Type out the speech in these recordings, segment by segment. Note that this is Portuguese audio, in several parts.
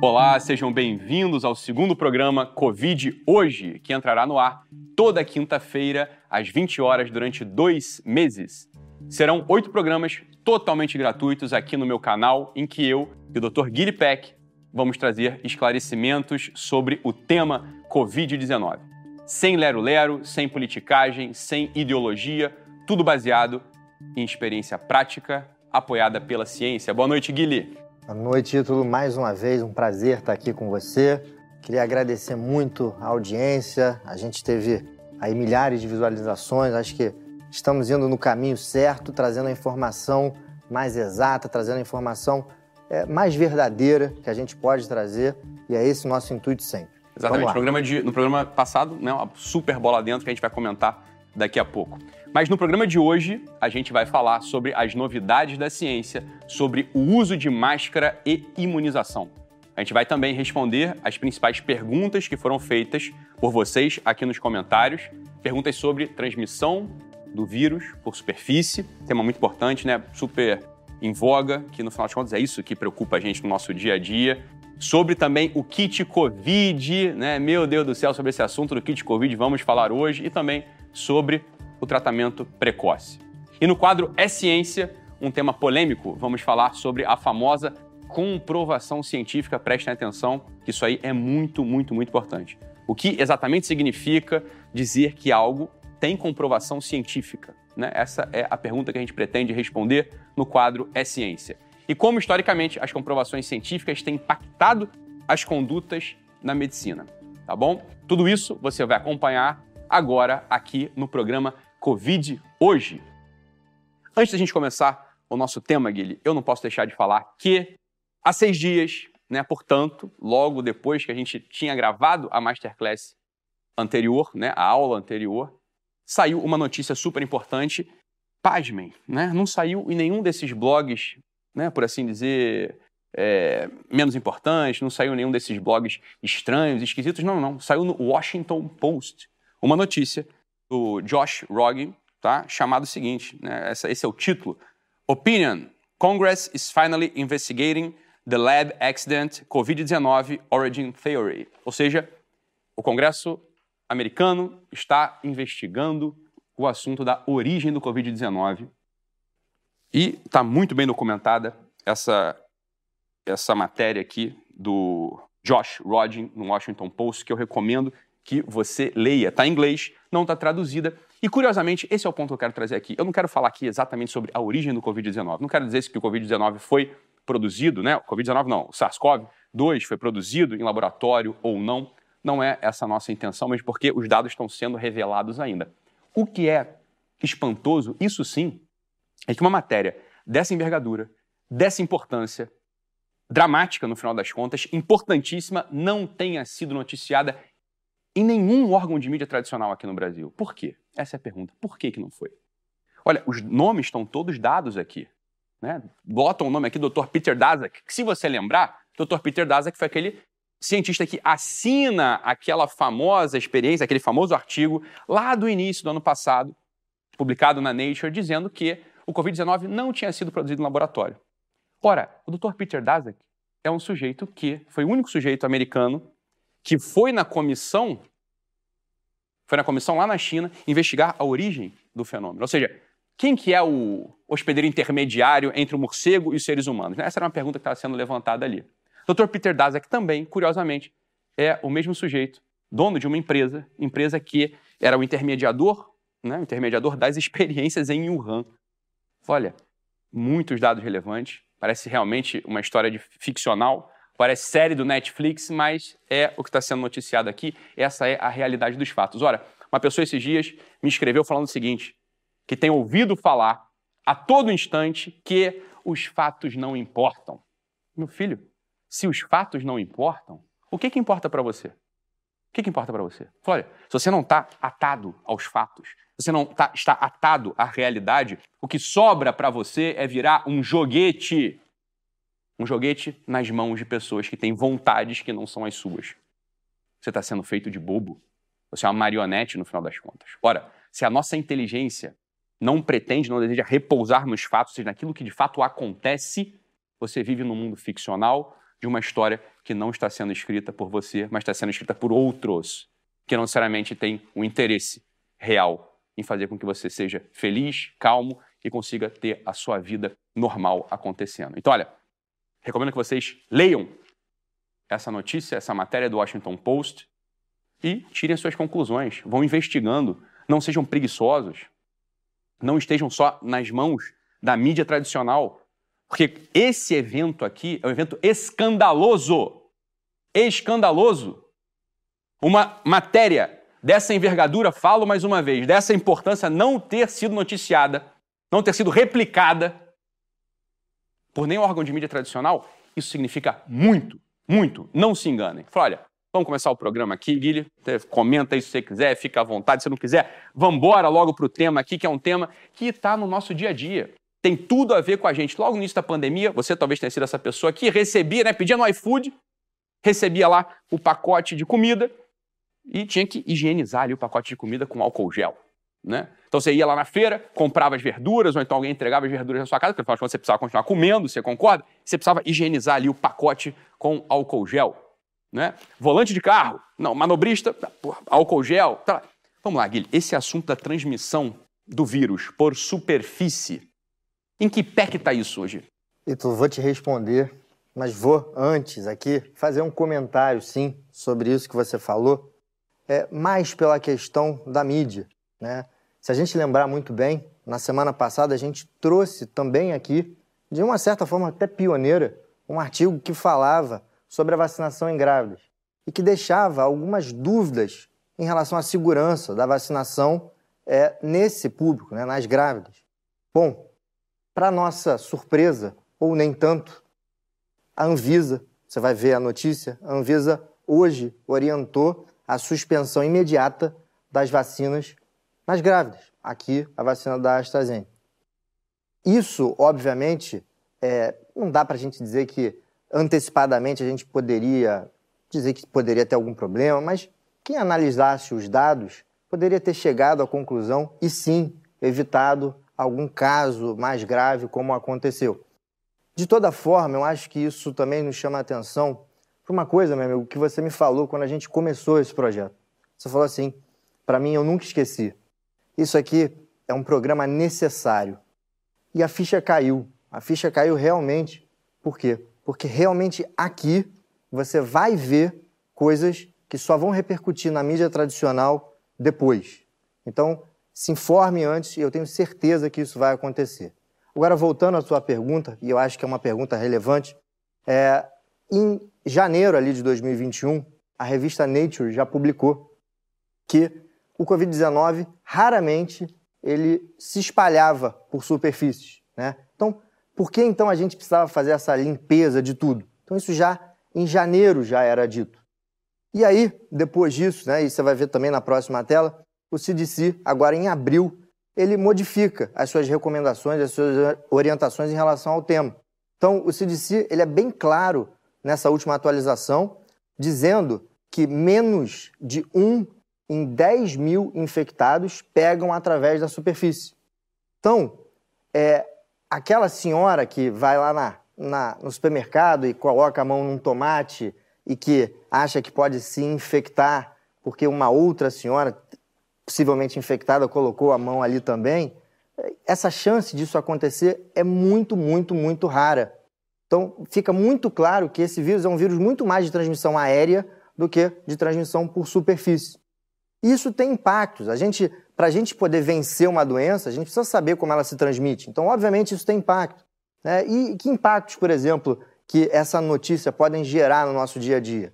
Olá, sejam bem-vindos ao segundo programa Covid Hoje, que entrará no ar toda quinta-feira, às 20 horas, durante dois meses. Serão oito programas totalmente gratuitos aqui no meu canal, em que eu e o Dr. Guilherme Peck vamos trazer esclarecimentos sobre o tema Covid-19. Sem lero-lero, sem politicagem, sem ideologia, tudo baseado em experiência prática, apoiada pela ciência. Boa noite, Guilherme. Boa noite, Título. Mais uma vez, um prazer estar aqui com você. Queria agradecer muito a audiência. A gente teve aí milhares de visualizações. Acho que estamos indo no caminho certo, trazendo a informação mais exata, trazendo a informação é, mais verdadeira que a gente pode trazer. E é esse o nosso intuito sempre. Exatamente. No programa, de, no programa passado, né, uma super bola dentro que a gente vai comentar daqui a pouco. Mas no programa de hoje, a gente vai falar sobre as novidades da ciência sobre o uso de máscara e imunização. A gente vai também responder as principais perguntas que foram feitas por vocês aqui nos comentários. Perguntas sobre transmissão do vírus por superfície, tema muito importante, né? Super em voga, que no final de contas é isso que preocupa a gente no nosso dia a dia. Sobre também o kit Covid, né? Meu Deus do céu, sobre esse assunto do kit Covid vamos falar hoje e também sobre o tratamento precoce. E no quadro É Ciência, um tema polêmico, vamos falar sobre a famosa comprovação científica. Prestem atenção, que isso aí é muito, muito, muito importante. O que exatamente significa dizer que algo tem comprovação científica? Né? Essa é a pergunta que a gente pretende responder no quadro É Ciência. E como, historicamente, as comprovações científicas têm impactado as condutas na medicina. Tá bom? Tudo isso você vai acompanhar agora aqui no programa Covid Hoje. Antes da gente começar o nosso tema, Guilherme, eu não posso deixar de falar que há seis dias, né, portanto, logo depois que a gente tinha gravado a Masterclass anterior, né, a aula anterior, saiu uma notícia super importante. Pasmem, né? Não saiu em nenhum desses blogs, né, por assim dizer, é, menos importantes, não saiu em nenhum desses blogs estranhos, esquisitos, não, não. Saiu no Washington Post uma notícia do Josh Rogin, tá? chamado o seguinte, né? Essa, esse é o título. Opinion, Congress is finally investigating the lab accident COVID-19 origin theory. Ou seja, o Congresso americano está investigando o assunto da origem do Covid-19 e está muito bem documentada essa, essa matéria aqui do Josh Rodin no Washington Post, que eu recomendo que você leia. Está em inglês, não está traduzida. E, curiosamente, esse é o ponto que eu quero trazer aqui. Eu não quero falar aqui exatamente sobre a origem do Covid-19. Não quero dizer que o Covid-19 foi produzido, né? O Covid-19 não, o SARS-CoV-2 foi produzido em laboratório ou não. Não é essa a nossa intenção, mas porque os dados estão sendo revelados ainda. O que é espantoso, isso sim, é que uma matéria dessa envergadura, dessa importância, dramática no final das contas, importantíssima, não tenha sido noticiada em nenhum órgão de mídia tradicional aqui no Brasil. Por quê? Essa é a pergunta. Por que, que não foi? Olha, os nomes estão todos dados aqui. Né? Botam o nome aqui, Dr. Peter Daszak, que se você lembrar, Dr. Peter Daszak foi aquele cientista que assina aquela famosa experiência, aquele famoso artigo lá do início do ano passado, publicado na Nature, dizendo que o Covid-19 não tinha sido produzido em laboratório. Ora, o Dr. Peter Daszak é um sujeito que foi o único sujeito americano que foi na comissão, foi na comissão lá na China, investigar a origem do fenômeno. Ou seja, quem que é o hospedeiro intermediário entre o morcego e os seres humanos? Essa era uma pergunta que estava sendo levantada ali. Dr. Peter Daszak também, curiosamente, é o mesmo sujeito, dono de uma empresa, empresa que era o intermediador, né, o intermediador das experiências em Wuhan. Olha, muitos dados relevantes, parece realmente uma história de ficcional, Parece série do Netflix, mas é o que está sendo noticiado aqui. Essa é a realidade dos fatos. Ora, uma pessoa esses dias me escreveu falando o seguinte: que tem ouvido falar a todo instante que os fatos não importam. Meu filho, se os fatos não importam, o que, que importa para você? O que, que importa para você? Olha, se você não está atado aos fatos, se você não tá, está atado à realidade, o que sobra para você é virar um joguete um joguete nas mãos de pessoas que têm vontades que não são as suas. Você está sendo feito de bobo. Você é uma marionete no final das contas. Ora, se a nossa inteligência não pretende, não deseja repousar nos fatos, ou seja, naquilo que de fato acontece, você vive num mundo ficcional de uma história que não está sendo escrita por você, mas está sendo escrita por outros, que não necessariamente têm um interesse real em fazer com que você seja feliz, calmo e consiga ter a sua vida normal acontecendo. Então, olha, recomendo que vocês leiam essa notícia, essa matéria do Washington Post e tirem suas conclusões, vão investigando, não sejam preguiçosos, não estejam só nas mãos da mídia tradicional, porque esse evento aqui é um evento escandaloso. Escandaloso. Uma matéria dessa envergadura, falo mais uma vez, dessa importância não ter sido noticiada, não ter sido replicada por nenhum órgão de mídia tradicional, isso significa muito, muito. Não se enganem. Fala, olha, vamos começar o programa aqui, Guilherme. Comenta aí se você quiser, fica à vontade. Se não quiser, vamos embora logo para o tema aqui, que é um tema que está no nosso dia a dia. Tem tudo a ver com a gente. Logo no início da pandemia, você talvez tenha sido essa pessoa que recebia, né, pedia no iFood, recebia lá o pacote de comida, e tinha que higienizar ali o pacote de comida com álcool gel. Né? Então você ia lá na feira, comprava as verduras, ou então alguém entregava as verduras na sua casa, porque afinal de você precisava continuar comendo, você concorda? Você precisava higienizar ali o pacote com álcool gel. Né? Volante de carro, não, manobrista, porra, álcool gel. Tá. Vamos lá, Guilherme, esse assunto da transmissão do vírus por superfície, em que pé que está isso hoje? Então, vou te responder, mas vou antes aqui fazer um comentário, sim, sobre isso que você falou é, mais pela questão da mídia. Né? Se a gente lembrar muito bem, na semana passada a gente trouxe também aqui, de uma certa forma até pioneira, um artigo que falava sobre a vacinação em grávidas e que deixava algumas dúvidas em relação à segurança da vacinação é, nesse público, né, nas grávidas. Bom, para nossa surpresa, ou nem tanto, a Anvisa, você vai ver a notícia, a Anvisa hoje orientou a suspensão imediata das vacinas nas grávidas, aqui a vacina da AstraZeneca. Isso, obviamente, é, não dá para a gente dizer que antecipadamente a gente poderia dizer que poderia ter algum problema, mas quem analisasse os dados poderia ter chegado à conclusão e sim evitado algum caso mais grave como aconteceu. De toda forma, eu acho que isso também nos chama a atenção para uma coisa, meu amigo, que você me falou quando a gente começou esse projeto. Você falou assim, para mim eu nunca esqueci. Isso aqui é um programa necessário. E a ficha caiu. A ficha caiu realmente. Por quê? Porque realmente aqui você vai ver coisas que só vão repercutir na mídia tradicional depois. Então, se informe antes e eu tenho certeza que isso vai acontecer. Agora, voltando à sua pergunta, e eu acho que é uma pergunta relevante, é, em janeiro ali de 2021, a revista Nature já publicou que o Covid-19 raramente ele se espalhava por superfícies, né? Então, por que então a gente precisava fazer essa limpeza de tudo? Então isso já em janeiro já era dito. E aí, depois disso, né, e você vai ver também na próxima tela, o CDC, agora em abril, ele modifica as suas recomendações, as suas orientações em relação ao tema. Então, o CDC ele é bem claro nessa última atualização, dizendo que menos de um em 10 mil infectados pegam através da superfície. Então, é, aquela senhora que vai lá na, na, no supermercado e coloca a mão num tomate e que acha que pode se infectar porque uma outra senhora, possivelmente infectada, colocou a mão ali também, essa chance disso acontecer é muito, muito, muito rara. Então, fica muito claro que esse vírus é um vírus muito mais de transmissão aérea do que de transmissão por superfície. Isso tem impactos. A gente, para a gente poder vencer uma doença, a gente precisa saber como ela se transmite. Então, obviamente, isso tem impacto. Né? E que impactos, por exemplo, que essa notícia podem gerar no nosso dia a dia?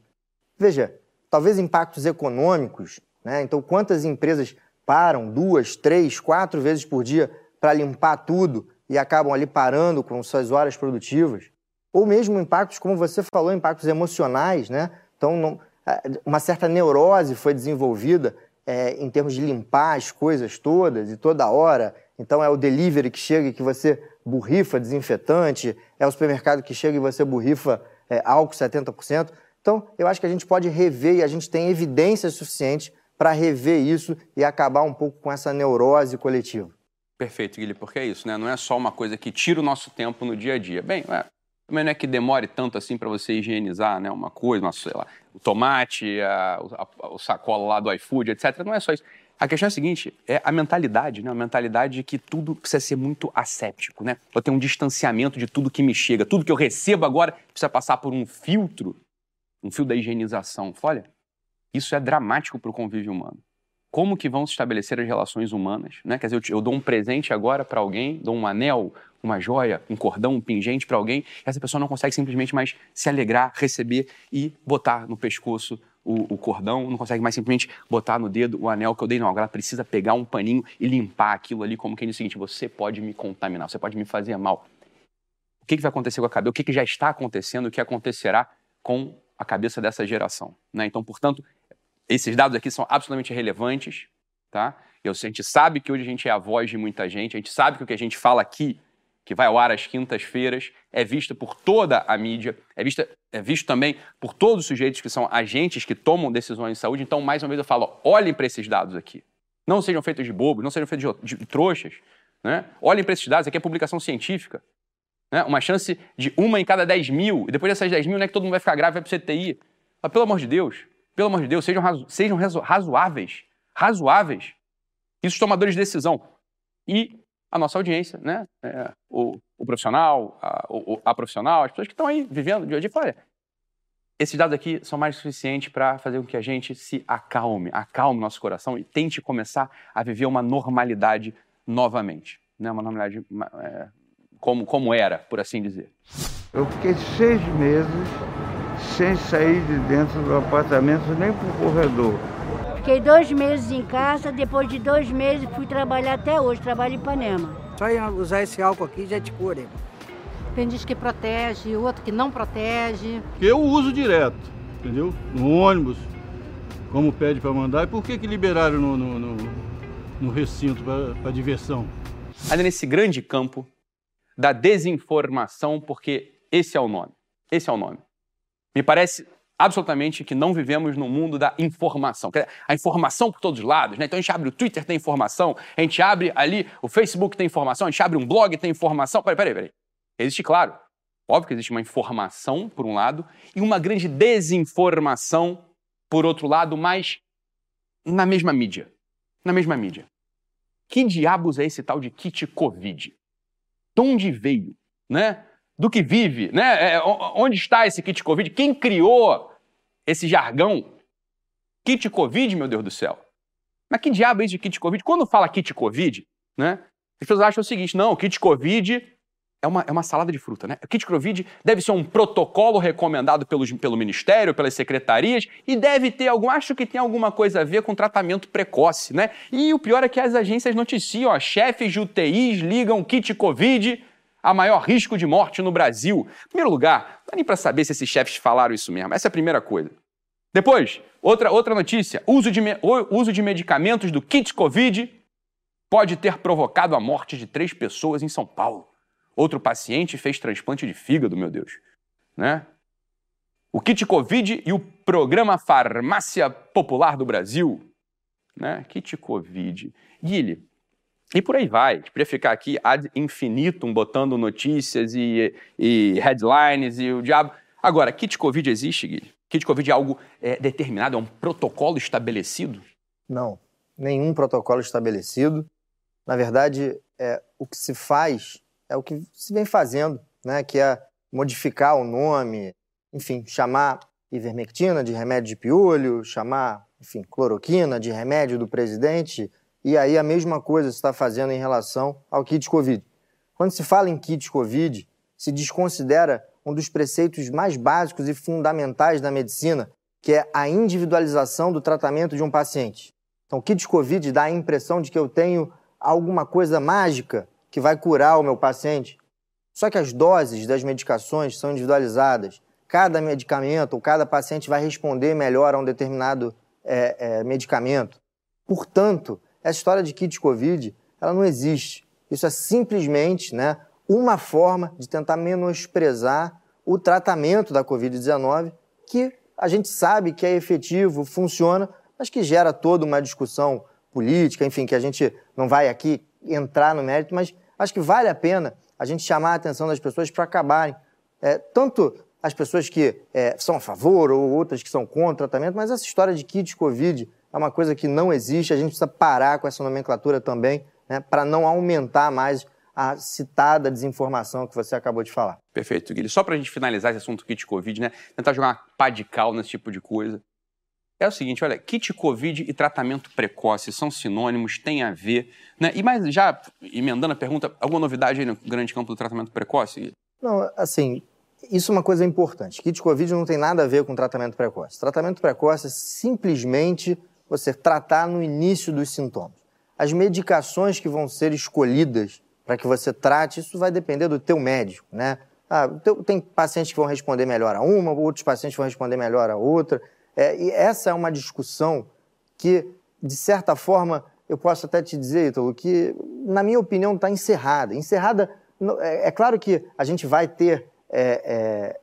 Veja, talvez impactos econômicos. Né? Então, quantas empresas param duas, três, quatro vezes por dia para limpar tudo e acabam ali parando com suas horas produtivas? ou mesmo impactos, como você falou, impactos emocionais, né? Então, não, uma certa neurose foi desenvolvida é, em termos de limpar as coisas todas e toda hora. Então, é o delivery que chega e que você borrifa desinfetante, é o supermercado que chega e você borrifa é, álcool 70%. Então, eu acho que a gente pode rever e a gente tem evidência suficiente para rever isso e acabar um pouco com essa neurose coletiva. Perfeito, Guilherme, porque é isso, né? Não é só uma coisa que tira o nosso tempo no dia a dia. Bem, é, também não é que demore tanto assim para você higienizar, né? Uma coisa, uma, sei lá, o tomate, a, a, o sacola lá do iFood, etc. Não é só isso. A questão é a seguinte, é a mentalidade, né? A mentalidade de que tudo precisa ser muito asséptico, né? Eu tenho um distanciamento de tudo que me chega, tudo que eu recebo agora precisa passar por um filtro, um fio da higienização. Olha, isso é dramático para o convívio humano como que vão se estabelecer as relações humanas, né? Quer dizer, eu, eu dou um presente agora para alguém, dou um anel, uma joia, um cordão, um pingente para alguém, e essa pessoa não consegue simplesmente mais se alegrar, receber e botar no pescoço o, o, cordão, não consegue mais simplesmente botar no dedo o anel que eu dei, não. Agora ela precisa pegar um paninho e limpar aquilo ali, como quem diz o seguinte: você pode me contaminar, você pode me fazer mal. O que, que vai acontecer com a cabeça? O que, que já está acontecendo? O que acontecerá com a cabeça dessa geração? Né? Então, portanto, esses dados aqui são absolutamente relevantes, tá? Eu, a gente sabe que hoje a gente é a voz de muita gente, a gente sabe que o que a gente fala aqui, que vai ao ar às quintas-feiras, é visto por toda a mídia, é, vista, é visto também por todos os sujeitos que são agentes que tomam decisões de saúde. Então, mais uma vez, eu falo: olhem para esses dados aqui. Não sejam feitos de bobos, não sejam feitos de, de trouxas. Né? Olhem para esses dados, aqui é publicação científica. Né? Uma chance de uma em cada 10 mil, e depois dessas 10 mil não é que todo mundo vai ficar grave, vai para o CTI. Mas, pelo amor de Deus, pelo amor de Deus, sejam, razo sejam razoáveis. Razoáveis. Isso, tomadores de decisão. E a nossa audiência, né? É, o, o, profissional, a, o, a, profissional, as pessoas que estão aí vivendo dia a dia, olha, esses dados aqui são mais suficientes para fazer com que a gente se acalme, acalme nosso coração e tente começar a viver uma normalidade novamente. Né? Uma normalidade é, como, como era, por assim dizer. Eu fiquei seis meses sem sair de dentro do apartamento nem para o corredor. Fiquei dois meses em casa, depois de dois meses fui trabalhar até hoje, trabalho em Ipanema. Só usar esse álcool aqui já te cura. Tem diz que protege, outro que não protege. Eu uso direto, entendeu? No ônibus, como pede para mandar. E por que, que liberaram no, no, no, no recinto para diversão? Ainda nesse grande campo da desinformação, porque esse é o nome. Esse é o nome. Me parece absolutamente que não vivemos no mundo da informação. A informação por todos os lados, né? Então a gente abre o Twitter, tem informação, a gente abre ali o Facebook, tem informação, a gente abre um blog, tem informação. Peraí, peraí, peraí. Existe, claro, óbvio que existe uma informação, por um lado, e uma grande desinformação, por outro lado, mas na mesma mídia. Na mesma mídia. Que diabos é esse tal de kit Covid? De onde veio? Né? Do que vive, né? É, onde está esse kit Covid? Quem criou esse jargão? Kit Covid, meu Deus do céu. Mas que diabo é isso de kit Covid? Quando fala kit Covid, né? As pessoas acham o seguinte: não, kit Covid é uma, é uma salada de fruta, né? O kit Covid deve ser um protocolo recomendado pelos, pelo Ministério, pelas secretarias, e deve ter algum. Acho que tem alguma coisa a ver com tratamento precoce, né? E o pior é que as agências noticiam, ó, chefes de UTIs ligam kit Covid a maior risco de morte no Brasil. Em primeiro lugar, não dá nem para saber se esses chefes falaram isso mesmo. Essa é a primeira coisa. Depois, outra, outra notícia: uso de, uso de medicamentos do kit Covid pode ter provocado a morte de três pessoas em São Paulo. Outro paciente fez transplante de fígado, meu Deus. Né? O kit Covid e o programa Farmácia Popular do Brasil. Né? Kit Covid. Guilherme, e por aí vai. A gente podia ficar aqui ad infinitum botando notícias e, e headlines e o diabo. Agora, kit Covid existe, Gui? Kit Covid é algo é, determinado, é um protocolo estabelecido? Não, nenhum protocolo estabelecido. Na verdade, é, o que se faz é o que se vem fazendo, né? que é modificar o nome, enfim, chamar ivermectina de remédio de piolho, chamar, enfim, cloroquina de remédio do presidente e aí a mesma coisa está fazendo em relação ao kit Covid. Quando se fala em kit Covid, se desconsidera um dos preceitos mais básicos e fundamentais da medicina, que é a individualização do tratamento de um paciente. Então, kit Covid dá a impressão de que eu tenho alguma coisa mágica que vai curar o meu paciente. Só que as doses das medicações são individualizadas. Cada medicamento ou cada paciente vai responder melhor a um determinado é, é, medicamento. Portanto, essa história de kit Covid, ela não existe. Isso é simplesmente né, uma forma de tentar menosprezar o tratamento da Covid-19, que a gente sabe que é efetivo, funciona, mas que gera toda uma discussão política, enfim, que a gente não vai aqui entrar no mérito, mas acho que vale a pena a gente chamar a atenção das pessoas para acabarem. É, tanto as pessoas que é, são a favor ou outras que são contra o tratamento, mas essa história de kit Covid é uma coisa que não existe, a gente precisa parar com essa nomenclatura também, né, para não aumentar mais a citada desinformação que você acabou de falar. Perfeito, Guilherme. Só para a gente finalizar esse assunto kit Covid, né? Tentar jogar uma pá de cal nesse tipo de coisa. É o seguinte, olha, kit Covid e tratamento precoce são sinônimos, tem a ver, né? E mais, já emendando a pergunta, alguma novidade aí no grande campo do tratamento precoce? Não, assim, isso é uma coisa importante. Kit Covid não tem nada a ver com tratamento precoce. Tratamento precoce é simplesmente você tratar no início dos sintomas. As medicações que vão ser escolhidas para que você trate, isso vai depender do teu médico, né? Ah, tem pacientes que vão responder melhor a uma, outros pacientes vão responder melhor a outra. É, e essa é uma discussão que, de certa forma, eu posso até te dizer, Ítalo, que, na minha opinião, está encerrada. Encerrada, é, é, claro que a gente vai ter é, é,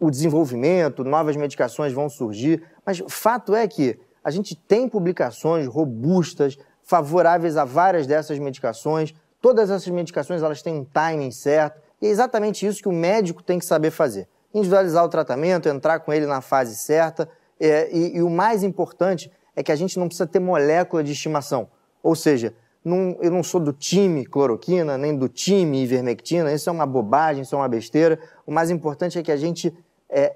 o desenvolvimento, novas medicações vão surgir, mas fato é que a gente tem publicações robustas, favoráveis a várias dessas medicações, Todas essas medicações elas têm um timing certo e é exatamente isso que o médico tem que saber fazer. Individualizar o tratamento, entrar com ele na fase certa é, e, e, o mais importante é que a gente não precisa ter molécula de estimação. Ou seja, não, eu não sou do time cloroquina, nem do time ivermectina, isso é uma bobagem, isso é uma besteira. O mais importante é que a gente é,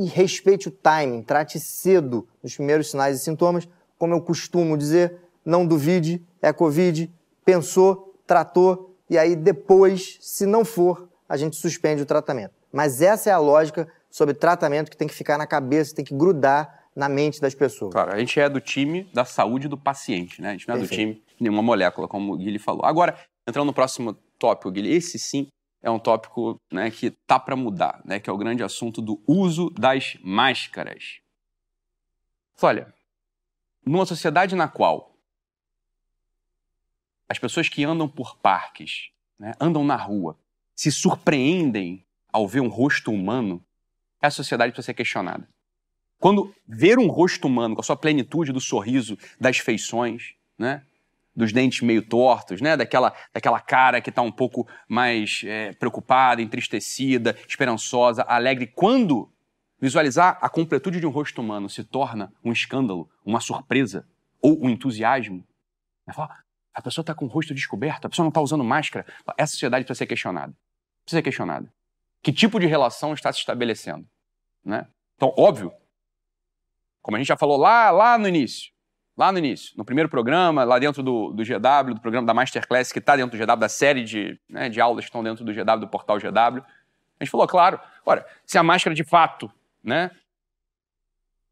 respeite o timing, trate cedo os primeiros sinais e sintomas. Como eu costumo dizer, não duvide, é Covid, pensou, tratou e aí depois, se não for, a gente suspende o tratamento. Mas essa é a lógica sobre tratamento que tem que ficar na cabeça, tem que grudar na mente das pessoas. Claro, a gente é do time da saúde do paciente, né? A gente não é Perfeito. do time de nenhuma molécula, como o Guilherme falou. Agora, entrando no próximo tópico, Guilherme, esse sim é um tópico né, que tá para mudar, né? Que é o grande assunto do uso das máscaras. Olha, numa sociedade na qual as pessoas que andam por parques, né, andam na rua, se surpreendem ao ver um rosto humano, a sociedade precisa ser questionada. Quando ver um rosto humano com a sua plenitude do sorriso, das feições, né, dos dentes meio tortos, né, daquela, daquela cara que está um pouco mais é, preocupada, entristecida, esperançosa, alegre, quando visualizar a completude de um rosto humano se torna um escândalo, uma surpresa ou um entusiasmo, né, fala, a pessoa está com o rosto descoberto, a pessoa não está usando máscara. Essa sociedade precisa ser questionada. Precisa ser questionada. Que tipo de relação está se estabelecendo? Né? Então, óbvio, como a gente já falou lá, lá no início, lá no início, no primeiro programa, lá dentro do, do GW, do programa da Masterclass, que está dentro do GW, da série de, né, de aulas que estão dentro do GW, do portal GW, a gente falou, claro, olha, se a máscara de fato, né,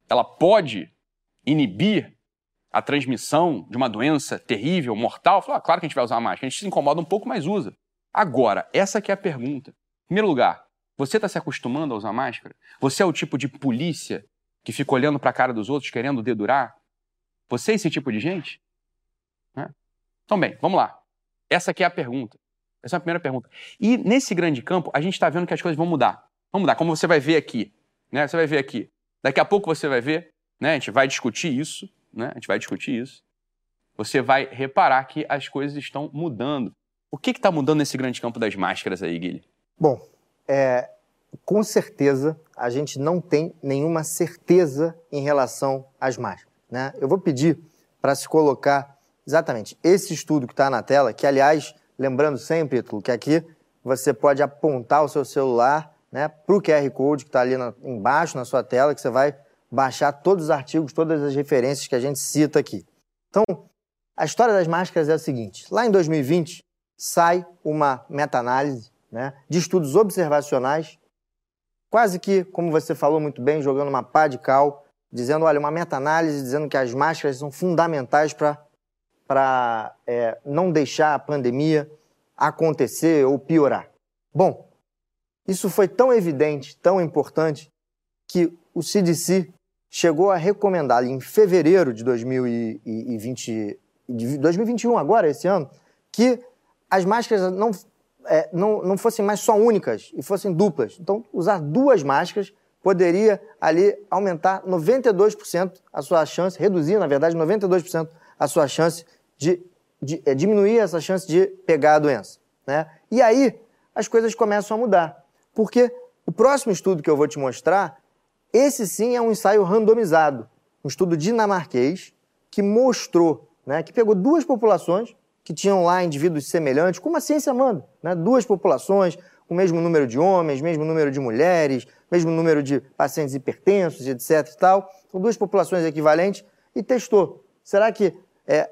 ela pode inibir a transmissão de uma doença terrível, mortal, falou, ah, claro que a gente vai usar máscara. A gente se incomoda um pouco, mas usa. Agora, essa que é a pergunta. Em primeiro lugar, você está se acostumando a usar máscara? Você é o tipo de polícia que fica olhando para a cara dos outros, querendo dedurar? Você é esse tipo de gente? Né? Então, bem, vamos lá. Essa aqui é a pergunta. Essa é a primeira pergunta. E nesse grande campo, a gente está vendo que as coisas vão mudar. Vão mudar, como você vai ver aqui. Né? Você vai ver aqui. Daqui a pouco você vai ver, né? a gente vai discutir isso né? A gente vai discutir isso. Você vai reparar que as coisas estão mudando. O que está mudando nesse grande campo das máscaras aí, Guilherme? Bom, é, com certeza a gente não tem nenhuma certeza em relação às máscaras. Né? Eu vou pedir para se colocar exatamente esse estudo que está na tela, que aliás, lembrando sempre, Ítalo, que aqui você pode apontar o seu celular né, para o QR Code que está ali na, embaixo na sua tela, que você vai baixar todos os artigos, todas as referências que a gente cita aqui. Então, a história das máscaras é a seguinte: lá em 2020 sai uma meta-análise né, de estudos observacionais, quase que, como você falou muito bem, jogando uma pá de cal, dizendo, olha, uma meta-análise dizendo que as máscaras são fundamentais para é, não deixar a pandemia acontecer ou piorar. Bom, isso foi tão evidente, tão importante, que o CDC chegou a recomendar em fevereiro de 2020, de 2021, agora, esse ano, que as máscaras não, é, não, não fossem mais só únicas e fossem duplas. Então, usar duas máscaras poderia ali aumentar 92% a sua chance, reduzir, na verdade, 92% a sua chance de de, é, diminuir essa chance de pegar a doença. Né? E aí as coisas começam a mudar. Porque o próximo estudo que eu vou te mostrar, esse sim é um ensaio randomizado, um estudo dinamarquês que mostrou, né, que pegou duas populações que tinham lá indivíduos semelhantes, como a ciência manda, né, duas populações, o mesmo número de homens, mesmo número de mulheres, mesmo número de pacientes hipertensos, etc. E tal, com duas populações equivalentes, e testou. Será que é,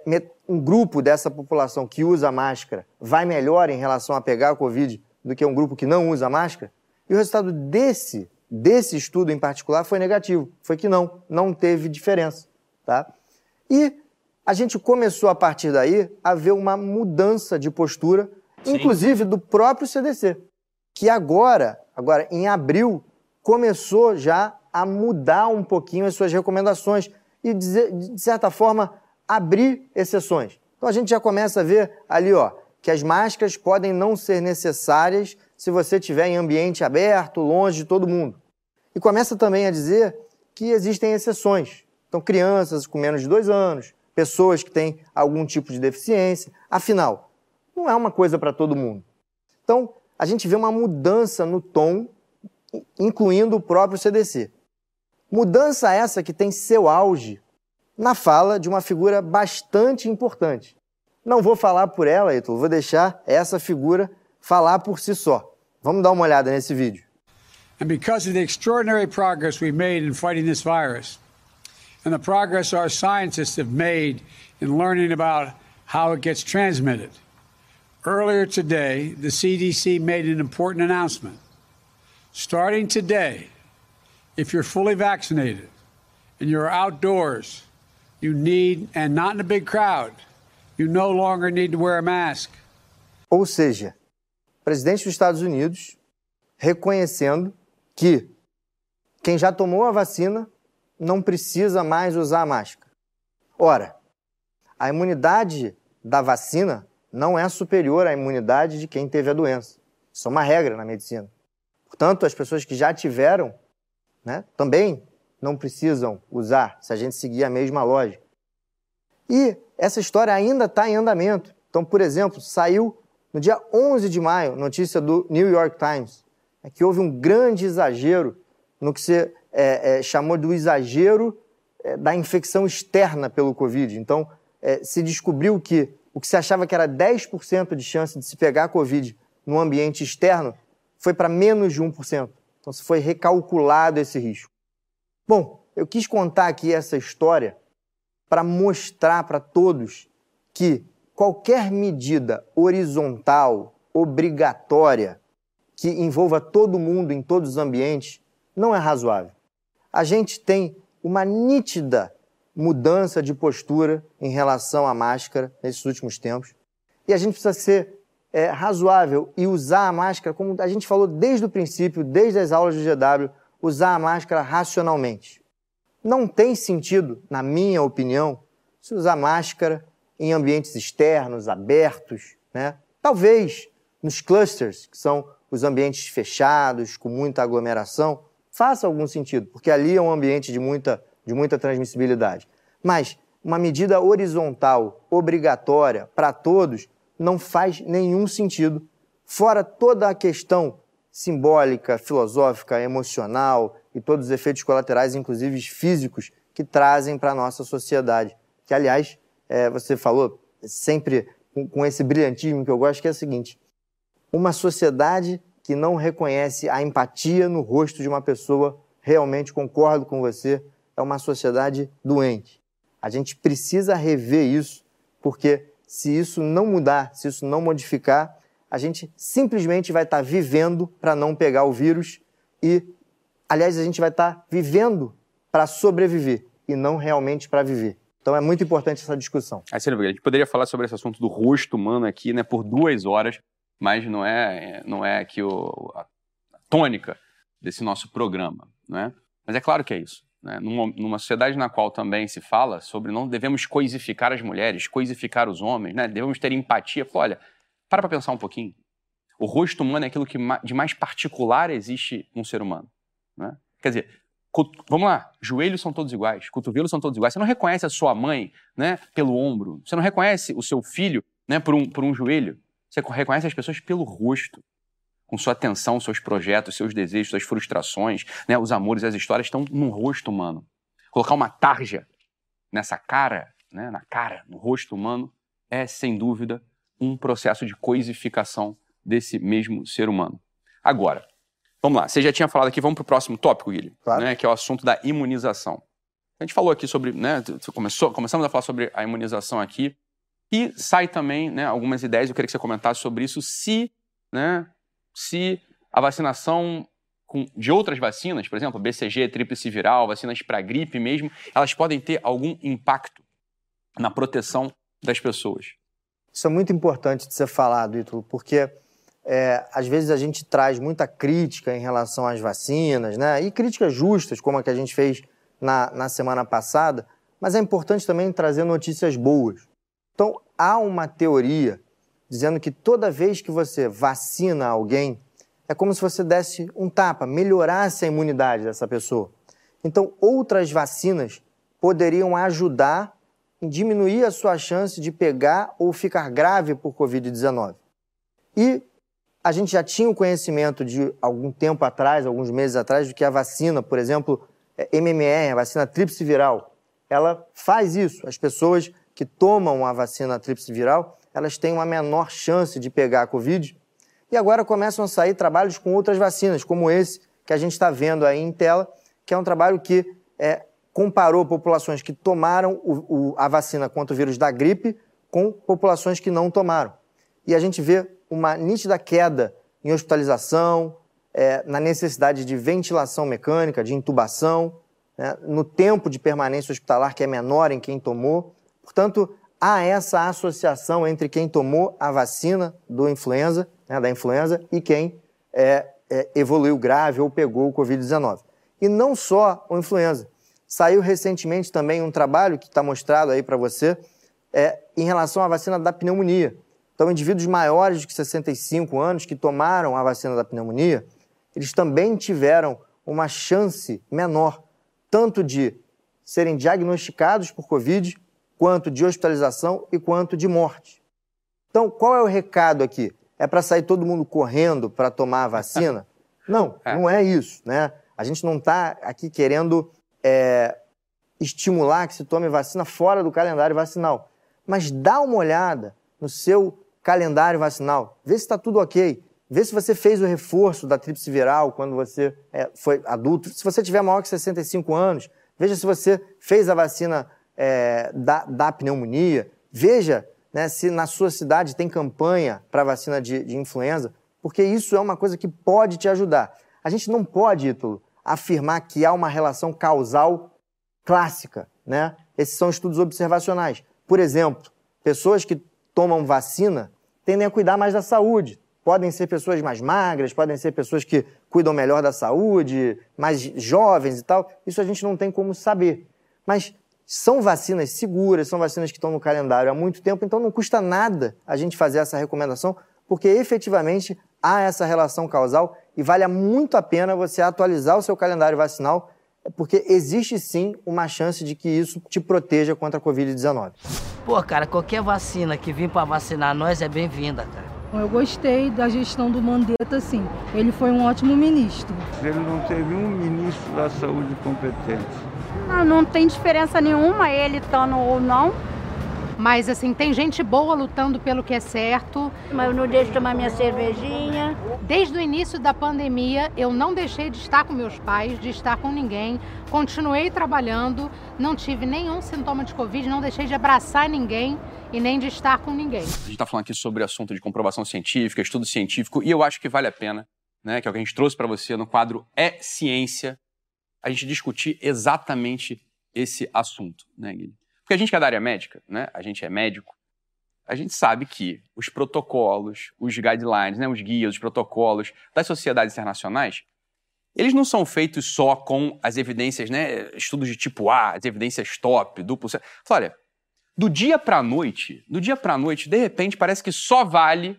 um grupo dessa população que usa máscara vai melhor em relação a pegar a Covid do que um grupo que não usa máscara? E o resultado desse, desse estudo em particular foi negativo. Foi que não, não teve diferença. Tá? E a gente começou a partir daí a ver uma mudança de postura, Sim. inclusive do próprio CDC, que agora, agora em abril, começou já a mudar um pouquinho as suas recomendações e, de certa forma, abrir exceções. Então a gente já começa a ver ali, ó, que as máscaras podem não ser necessárias se você estiver em ambiente aberto, longe de todo mundo. E começa também a dizer que existem exceções. Então, crianças com menos de dois anos, pessoas que têm algum tipo de deficiência. Afinal, não é uma coisa para todo mundo. Então, a gente vê uma mudança no tom, incluindo o próprio CDC. Mudança essa que tem seu auge na fala de uma figura bastante importante. Não vou falar por ela, Ítalo, vou deixar essa figura falar por si só. Vamos dar uma olhada nesse vídeo. And because of the extraordinary progress we made in fighting this virus, and the progress our scientists have made in learning about how it gets transmitted, earlier today, the CDC made an important announcement. Starting today, if you're fully vaccinated and you're outdoors, you need, and not in a big crowd, you no longer need to wear a mask. Ou seja, presidente dos Estados Unidos reconhecendo que quem já tomou a vacina não precisa mais usar a máscara. Ora, a imunidade da vacina não é superior à imunidade de quem teve a doença. Isso é uma regra na medicina. Portanto, as pessoas que já tiveram né, também não precisam usar, se a gente seguir a mesma lógica. E essa história ainda está em andamento. Então, por exemplo, saiu no dia 11 de maio, notícia do New York Times, é que houve um grande exagero no que se é, é, chamou do exagero é, da infecção externa pelo Covid. Então, é, se descobriu que o que se achava que era 10% de chance de se pegar Covid no ambiente externo foi para menos de 1%. Então, se foi recalculado esse risco. Bom, eu quis contar aqui essa história para mostrar para todos que qualquer medida horizontal, obrigatória, que envolva todo mundo em todos os ambientes, não é razoável. A gente tem uma nítida mudança de postura em relação à máscara nesses últimos tempos. E a gente precisa ser é, razoável e usar a máscara, como a gente falou desde o princípio, desde as aulas do GW, usar a máscara racionalmente. Não tem sentido, na minha opinião, se usar máscara em ambientes externos, abertos, né? Talvez nos clusters, que são os ambientes fechados, com muita aglomeração, faça algum sentido, porque ali é um ambiente de muita, de muita transmissibilidade. Mas uma medida horizontal, obrigatória para todos, não faz nenhum sentido, fora toda a questão simbólica, filosófica, emocional e todos os efeitos colaterais, inclusive físicos, que trazem para a nossa sociedade. Que, aliás, é, você falou sempre com, com esse brilhantismo que eu gosto, que é o seguinte: uma sociedade que não reconhece a empatia no rosto de uma pessoa, realmente concordo com você, é uma sociedade doente. A gente precisa rever isso, porque se isso não mudar, se isso não modificar, a gente simplesmente vai estar vivendo para não pegar o vírus e, aliás, a gente vai estar vivendo para sobreviver e não realmente para viver. Então é muito importante essa discussão. A gente poderia falar sobre esse assunto do rosto humano aqui, né, por duas horas, mas não é, não é aqui o, a tônica desse nosso programa, né? Mas é claro que é isso. Né? Numa, numa, sociedade na qual também se fala sobre não devemos coisificar as mulheres, coisificar os homens, né? devemos ter empatia. Olha, para para pensar um pouquinho. O rosto humano é aquilo que de mais particular existe num ser humano. Né? Quer dizer, Vamos lá, joelhos são todos iguais, cotovelos são todos iguais. Você não reconhece a sua mãe né, pelo ombro, você não reconhece o seu filho né, por, um, por um joelho. Você reconhece as pessoas pelo rosto, com sua atenção, seus projetos, seus desejos, suas frustrações, né, os amores, as histórias estão no rosto humano. Colocar uma tarja nessa cara, né, na cara, no rosto humano, é sem dúvida um processo de coisificação desse mesmo ser humano. Agora, vamos lá, você já tinha falado aqui, vamos para o próximo tópico, Guilherme, claro. né, que é o assunto da imunização. A gente falou aqui sobre, né, começou, começamos a falar sobre a imunização aqui, e sai também né, algumas ideias, eu queria que você comentasse sobre isso, se, né, se a vacinação de outras vacinas, por exemplo, BCG, tríplice viral, vacinas para gripe mesmo, elas podem ter algum impacto na proteção das pessoas. Isso é muito importante de ser falado, Ítalo, porque é, às vezes a gente traz muita crítica em relação às vacinas, né? E críticas justas, como a que a gente fez na, na semana passada, mas é importante também trazer notícias boas. Então, há uma teoria dizendo que toda vez que você vacina alguém, é como se você desse um tapa, melhorasse a imunidade dessa pessoa. Então, outras vacinas poderiam ajudar em diminuir a sua chance de pegar ou ficar grave por Covid-19. E a gente já tinha o conhecimento de algum tempo atrás, alguns meses atrás, de que a vacina, por exemplo, é, MMR, a vacina tríplice viral, ela faz isso. As pessoas que tomam a vacina tríplice viral, elas têm uma menor chance de pegar a Covid. E agora começam a sair trabalhos com outras vacinas, como esse que a gente está vendo aí em tela, que é um trabalho que é, comparou populações que tomaram o, o, a vacina contra o vírus da gripe com populações que não tomaram. E a gente vê uma nítida queda em hospitalização, é, na necessidade de ventilação mecânica, de intubação, né, no tempo de permanência hospitalar, que é menor em quem tomou. Portanto, há essa associação entre quem tomou a vacina do influenza, né, da influenza, e quem é, é, evoluiu grave ou pegou o Covid-19. E não só o influenza. Saiu recentemente também um trabalho que está mostrado aí para você é, em relação à vacina da pneumonia. Então, indivíduos maiores de 65 anos que tomaram a vacina da pneumonia, eles também tiveram uma chance menor, tanto de serem diagnosticados por Covid, quanto de hospitalização e quanto de morte. Então, qual é o recado aqui? É para sair todo mundo correndo para tomar a vacina? Não, é. não é isso, né? A gente não está aqui querendo é, estimular que se tome vacina fora do calendário vacinal. Mas dá uma olhada no seu calendário vacinal, vê se está tudo ok. Vê se você fez o reforço da tríplice viral quando você é, foi adulto. Se você tiver maior que 65 anos, veja se você fez a vacina é, da, da, pneumonia. Veja né, se na sua cidade tem campanha para vacina de, de, influenza, porque isso é uma coisa que pode te ajudar. A gente não pode, Ítalo, afirmar que há uma relação causal clássica. Né? Esses são estudos observacionais. Por exemplo, pessoas que tomam vacina tendem a cuidar mais da saúde. Podem ser pessoas mais magras, podem ser pessoas que cuidam melhor da saúde, mais jovens e tal. Isso a gente não tem como saber. Mas são vacinas seguras, são vacinas que estão no calendário há muito tempo, então não custa nada a gente fazer essa recomendação, porque efetivamente há essa relação causal e vale muito a pena você atualizar o seu calendário vacinal, porque existe sim uma chance de que isso te proteja contra a Covid-19. Pô, cara, qualquer vacina que vir para vacinar nós é bem-vinda, cara. Eu gostei da gestão do Mandetta, sim. Ele foi um ótimo ministro. Ele não teve um ministro da saúde competente. Não, não tem diferença nenhuma ele estando ou não. Mas assim, tem gente boa lutando pelo que é certo. Mas eu não deixo tomar minha cervejinha. Desde o início da pandemia, eu não deixei de estar com meus pais, de estar com ninguém. Continuei trabalhando, não tive nenhum sintoma de Covid, não deixei de abraçar ninguém e nem de estar com ninguém. A gente está falando aqui sobre assunto de comprovação científica, estudo científico, e eu acho que vale a pena, né, que é o que a gente trouxe para você no quadro É Ciência, a gente discutir exatamente esse assunto, né, Guilherme? Porque a gente que é da área médica, né? A gente é médico, a gente sabe que os protocolos, os guidelines, né, os guias, os protocolos das sociedades internacionais, eles não são feitos só com as evidências, né, estudos de tipo A, as evidências top, duplo. Olha, do dia para a noite, do dia para a noite, de repente parece que só vale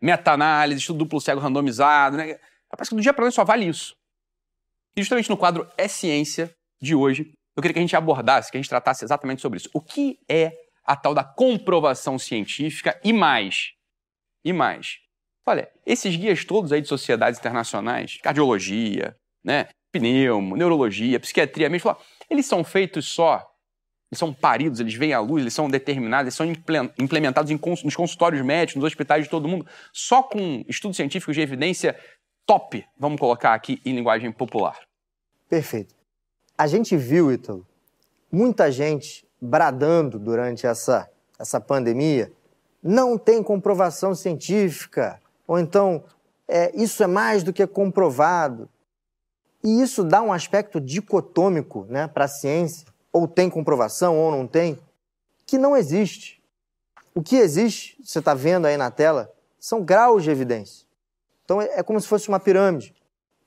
meta-análise, estudo duplo cego randomizado, né? Parece que do dia para noite só vale isso. E justamente no quadro É Ciência de hoje, eu queria que a gente abordasse, que a gente tratasse exatamente sobre isso. O que é a tal da comprovação científica e mais? E mais? Olha, esses guias todos aí de sociedades internacionais, cardiologia, né, pneumo, neurologia, psiquiatria mesmo, eles são feitos só, eles são paridos, eles vêm à luz, eles são determinados, eles são implementados nos consultórios médicos, nos hospitais de todo mundo, só com estudos científicos de evidência top, vamos colocar aqui em linguagem popular. Perfeito. A gente viu, Ítalo, muita gente bradando durante essa, essa pandemia, não tem comprovação científica, ou então é, isso é mais do que comprovado. E isso dá um aspecto dicotômico né, para a ciência, ou tem comprovação ou não tem, que não existe. O que existe, você está vendo aí na tela, são graus de evidência. Então é, é como se fosse uma pirâmide.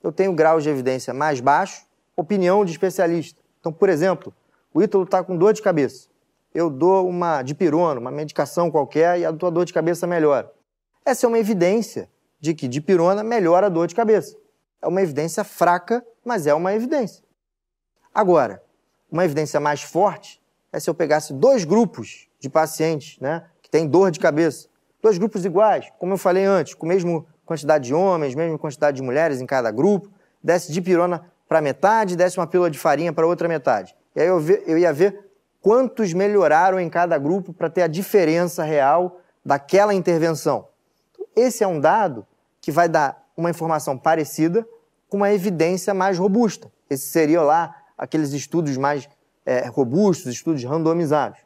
Eu tenho graus de evidência mais baixo, opinião de especialista. Então, por exemplo, o Ítalo está com dor de cabeça. Eu dou uma dipirona, uma medicação qualquer, e a tua dor de cabeça melhora. Essa é uma evidência de que dipirona melhora a dor de cabeça. É uma evidência fraca, mas é uma evidência. Agora, uma evidência mais forte é se eu pegasse dois grupos de pacientes né, que têm dor de cabeça, dois grupos iguais, como eu falei antes, com a mesma quantidade de homens, mesma quantidade de mulheres em cada grupo, desse dipirona para metade, desse uma pílula de farinha para outra metade. E aí eu, eu ia ver quantos melhoraram em cada grupo para ter a diferença real daquela intervenção. Esse é um dado que vai dar uma informação parecida com uma evidência mais robusta. Esses seriam lá aqueles estudos mais é, robustos, estudos randomizados.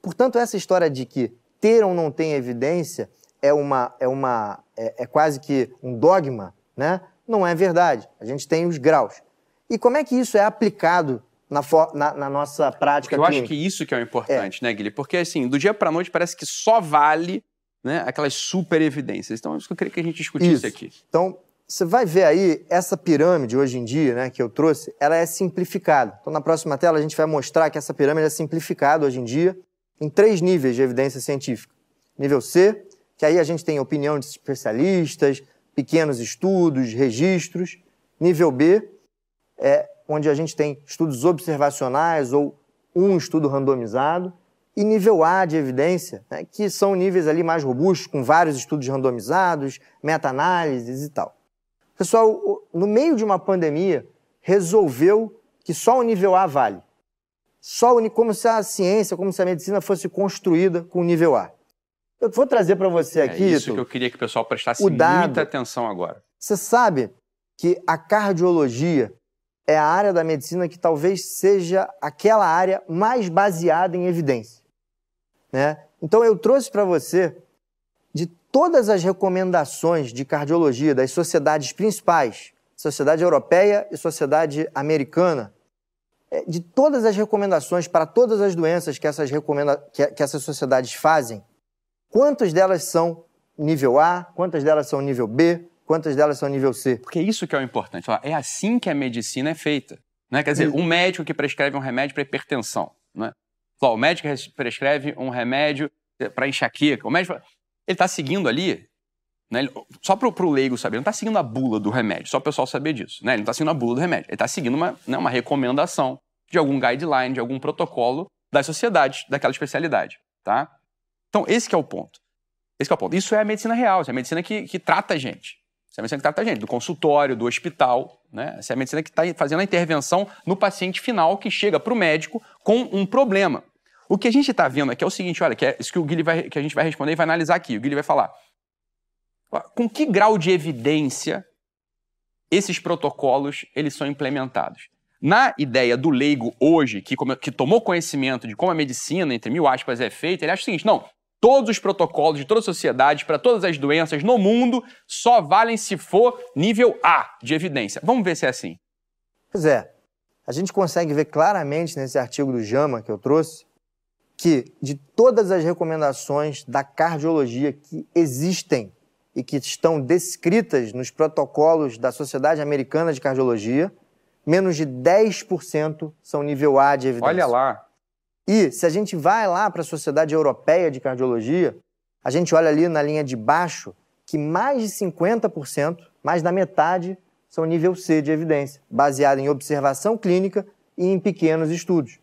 Portanto, essa história de que ter ou não tem evidência é, uma, é, uma, é, é quase que um dogma, né? não é verdade. A gente tem os graus. E como é que isso é aplicado na, na, na nossa prática Eu clínica? acho que isso que é o importante, é. né, Guilherme? Porque, assim, do dia para a noite parece que só vale né, aquelas super evidências. Então, é isso que eu queria que a gente discutisse isso. aqui. Então, você vai ver aí, essa pirâmide hoje em dia, né, que eu trouxe, ela é simplificada. Então, na próxima tela, a gente vai mostrar que essa pirâmide é simplificada hoje em dia em três níveis de evidência científica. Nível C, que aí a gente tem opinião de especialistas, pequenos estudos, registros. Nível B, é onde a gente tem estudos observacionais ou um estudo randomizado e nível A de evidência, né, que são níveis ali mais robustos, com vários estudos randomizados, meta-análises e tal. O pessoal, no meio de uma pandemia, resolveu que só o nível A vale. Só o, como se a ciência, como se a medicina fosse construída com o nível A. Eu vou trazer para você é aqui. É isso que eu queria que o pessoal prestasse dado, muita atenção agora. Você sabe que a cardiologia é a área da medicina que talvez seja aquela área mais baseada em evidência. Né? Então eu trouxe para você de todas as recomendações de cardiologia das sociedades principais, Sociedade Europeia e Sociedade Americana, é, de todas as recomendações para todas as doenças que essas, recomenda que, que essas sociedades fazem, quantas delas são nível A, quantas delas são nível B, quantas delas são nível C? Porque isso que é o importante. É assim que a medicina é feita. Né? Quer dizer, um médico que prescreve um remédio para hipertensão. Né? o médico prescreve um remédio para enxaqueca. O médico, ele está seguindo ali, né, só para o leigo saber, ele não está seguindo a bula do remédio, só o pessoal saber disso. Né? Ele não está seguindo a bula do remédio, ele está seguindo uma, né, uma recomendação de algum guideline, de algum protocolo da sociedade, daquela especialidade. Tá? Então, esse é o ponto. Esse é o ponto. Isso é a medicina real, isso é a medicina que, que trata a gente. É a medicina que trata a gente, do consultório, do hospital. Né? É a medicina que está fazendo a intervenção no paciente final que chega para o médico com um problema. O que a gente está vendo aqui é o seguinte, olha, que é isso que, o Guilherme vai, que a gente vai responder e vai analisar aqui. O Guilherme vai falar. Com que grau de evidência esses protocolos eles são implementados? Na ideia do leigo hoje, que, que tomou conhecimento de como a medicina, entre mil aspas, é feita, ele acha o seguinte: não, todos os protocolos de toda a sociedade, para todas as doenças no mundo, só valem se for nível A de evidência. Vamos ver se é assim. Pois é. A gente consegue ver claramente nesse artigo do JAMA que eu trouxe que de todas as recomendações da cardiologia que existem e que estão descritas nos protocolos da Sociedade Americana de Cardiologia, menos de 10% são nível A de evidência. Olha lá. E se a gente vai lá para a Sociedade Europeia de Cardiologia, a gente olha ali na linha de baixo que mais de 50%, mais da metade, são nível C de evidência, baseada em observação clínica e em pequenos estudos.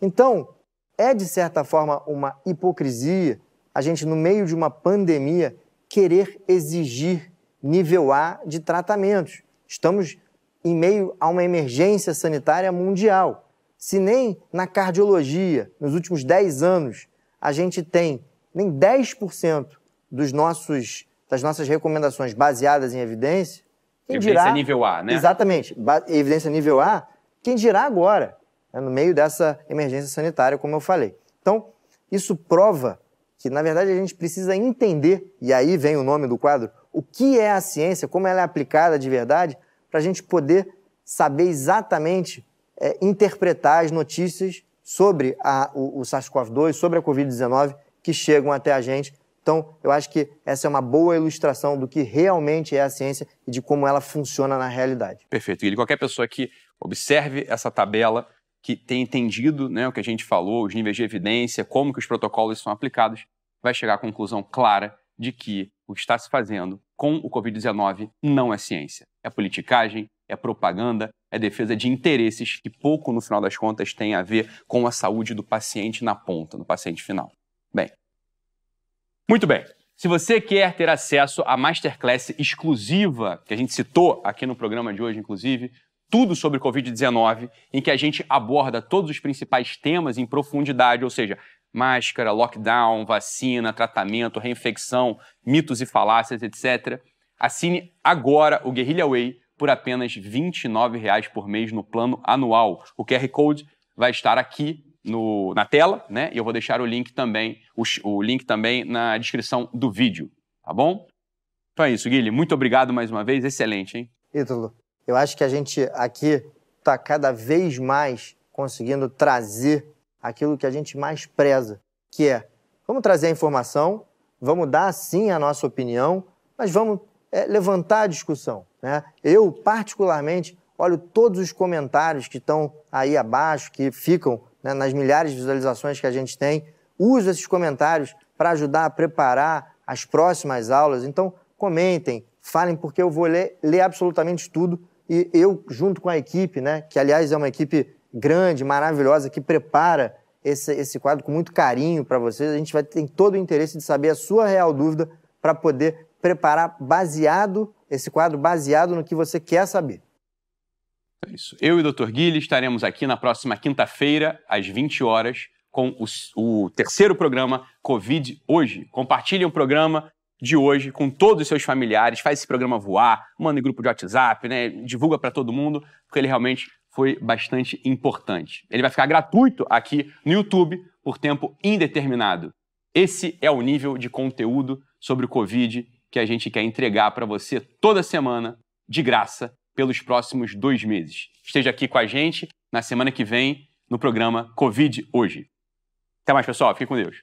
Então, é de certa forma uma hipocrisia a gente, no meio de uma pandemia, querer exigir nível A de tratamentos. Estamos em meio a uma emergência sanitária mundial. Se nem na cardiologia, nos últimos 10 anos, a gente tem nem 10% dos nossos, das nossas recomendações baseadas em evidência, quem evidência dirá, nível A, né? Exatamente, evidência nível A, quem dirá agora, né, no meio dessa emergência sanitária, como eu falei. Então, isso prova que, na verdade, a gente precisa entender, e aí vem o nome do quadro, o que é a ciência, como ela é aplicada de verdade, para a gente poder saber exatamente é, interpretar as notícias sobre a, o, o SARS-CoV-2, sobre a Covid-19 que chegam até a gente. Então, eu acho que essa é uma boa ilustração do que realmente é a ciência e de como ela funciona na realidade. Perfeito. E qualquer pessoa que observe essa tabela, que tenha entendido né, o que a gente falou, os níveis de evidência, como que os protocolos são aplicados, vai chegar à conclusão clara de que o que está se fazendo com o Covid-19 não é ciência. É politicagem, é propaganda, é defesa de interesses que pouco, no final das contas, tem a ver com a saúde do paciente na ponta, no paciente final. Bem, muito bem. Se você quer ter acesso à masterclass exclusiva que a gente citou aqui no programa de hoje, inclusive, tudo sobre Covid-19, em que a gente aborda todos os principais temas em profundidade, ou seja, máscara, lockdown, vacina, tratamento, reinfecção, mitos e falácias, etc. Assine agora o Guerrilla Way por apenas R$ 29,00 por mês no plano anual. O QR Code vai estar aqui no, na tela, né? E eu vou deixar o link também, o, o link também na descrição do vídeo, tá bom? Então é isso, Guilherme. Muito obrigado mais uma vez. Excelente, hein? Ítalo, eu acho que a gente aqui está cada vez mais conseguindo trazer aquilo que a gente mais preza, que é vamos trazer a informação, vamos dar sim a nossa opinião, mas vamos é, levantar a discussão. Né? Eu, particularmente, olho todos os comentários que estão aí abaixo, que ficam né, nas milhares de visualizações que a gente tem, uso esses comentários para ajudar a preparar as próximas aulas. Então, comentem, falem, porque eu vou ler, ler absolutamente tudo. E eu, junto com a equipe, né, que aliás é uma equipe grande, maravilhosa, que prepara esse, esse quadro com muito carinho para vocês. A gente vai ter todo o interesse de saber a sua real dúvida para poder preparar baseado, esse quadro baseado no que você quer saber. É isso. Eu e o Dr. Guilherme estaremos aqui na próxima quinta-feira, às 20 horas, com o, o terceiro programa Covid Hoje. Compartilhe o programa de hoje com todos os seus familiares, faz esse programa voar, manda em grupo de WhatsApp, né? divulga para todo mundo, porque ele realmente foi bastante importante. Ele vai ficar gratuito aqui no YouTube por tempo indeterminado. Esse é o nível de conteúdo sobre o Covid que a gente quer entregar para você toda semana, de graça, pelos próximos dois meses. Esteja aqui com a gente na semana que vem no programa Covid Hoje. Até mais, pessoal. Fique com Deus.